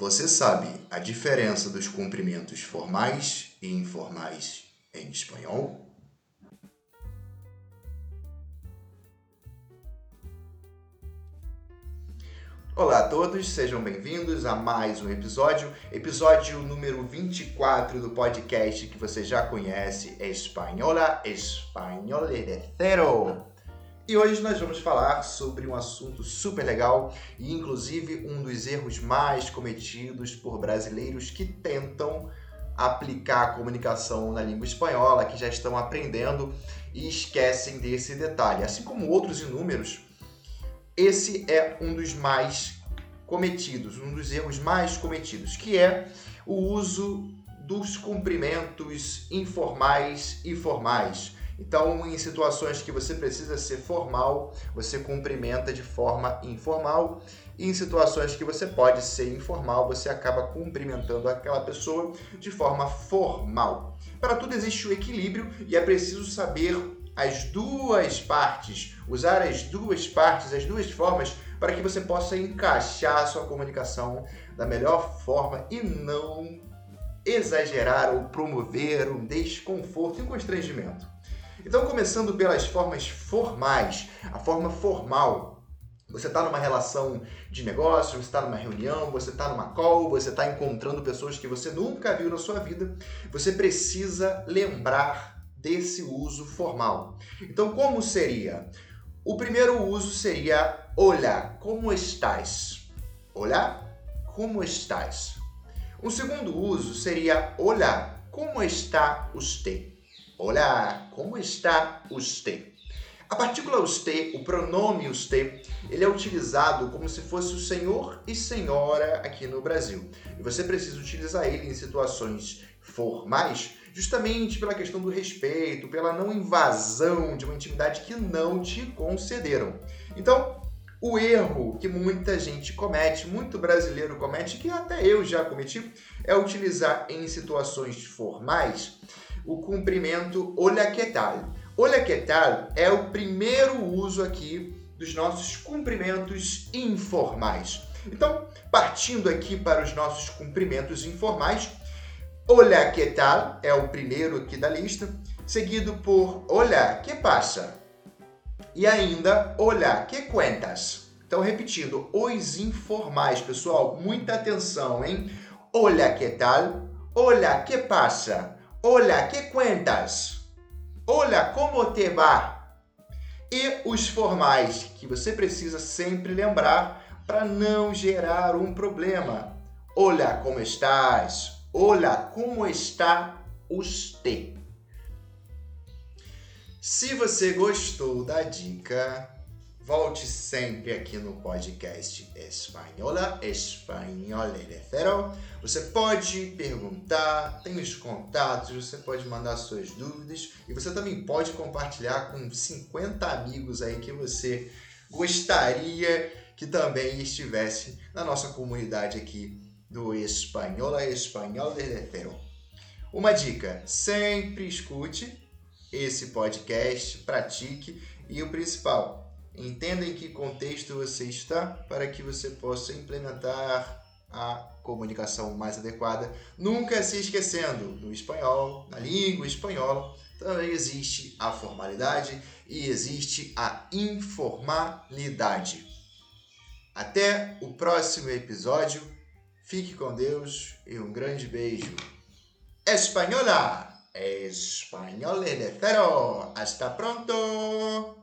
Você sabe a diferença dos cumprimentos formais e informais em espanhol? Olá a todos, sejam bem-vindos a mais um episódio, episódio número 24 do podcast que você já conhece, Espanhola, Espanhol de Cero. E hoje nós vamos falar sobre um assunto super legal e, inclusive, um dos erros mais cometidos por brasileiros que tentam aplicar a comunicação na língua espanhola, que já estão aprendendo e esquecem desse detalhe. Assim como outros inúmeros, esse é um dos mais cometidos, um dos erros mais cometidos, que é o uso dos cumprimentos informais e formais então, em situações que você precisa ser formal, você cumprimenta de forma informal. E em situações que você pode ser informal, você acaba cumprimentando aquela pessoa de forma formal. Para tudo existe o equilíbrio e é preciso saber as duas partes, usar as duas partes, as duas formas, para que você possa encaixar a sua comunicação da melhor forma e não exagerar ou promover um desconforto e um constrangimento. Então, começando pelas formas formais, a forma formal. Você está numa relação de negócio, você está numa reunião, você está numa call, você está encontrando pessoas que você nunca viu na sua vida. Você precisa lembrar desse uso formal. Então, como seria? O primeiro uso seria olá, como estás? Olá, como estás? Um segundo uso seria olá, como está você? Olá, como está você? A partícula usted, o pronome usted, ele é utilizado como se fosse o senhor e senhora aqui no Brasil. E você precisa utilizar ele em situações formais, justamente pela questão do respeito, pela não invasão de uma intimidade que não te concederam. Então, o erro que muita gente comete, muito brasileiro comete, que até eu já cometi, é utilizar em situações formais o cumprimento Olha que tal. Olha que tal é o primeiro uso aqui dos nossos cumprimentos informais. Então, partindo aqui para os nossos cumprimentos informais, Olha que tal é o primeiro aqui da lista, seguido por Olha que passa e ainda Olha que cuentas. Então, repetindo, os informais, pessoal, muita atenção, hein? Olha que tal, Olha que passa, Hola, ¿qué cuentas? Hola, como te va? E os formais que você precisa sempre lembrar para não gerar um problema. Hola, como estás? Hola, como está usted? Se você gostou da dica, Volte sempre aqui no podcast Espanhola, Espanhol de. Você pode perguntar, tem os contatos, você pode mandar suas dúvidas e você também pode compartilhar com 50 amigos aí que você gostaria que também estivesse na nossa comunidade aqui do Espanhola, Espanhol de. Uma dica, sempre escute esse podcast, pratique e o principal, Entenda em que contexto você está para que você possa implementar a comunicação mais adequada. Nunca se esquecendo, no espanhol, na língua espanhola, também existe a formalidade e existe a informalidade. Até o próximo episódio. Fique com Deus e um grande beijo. Espanhola! Espanhol de cero! Hasta pronto!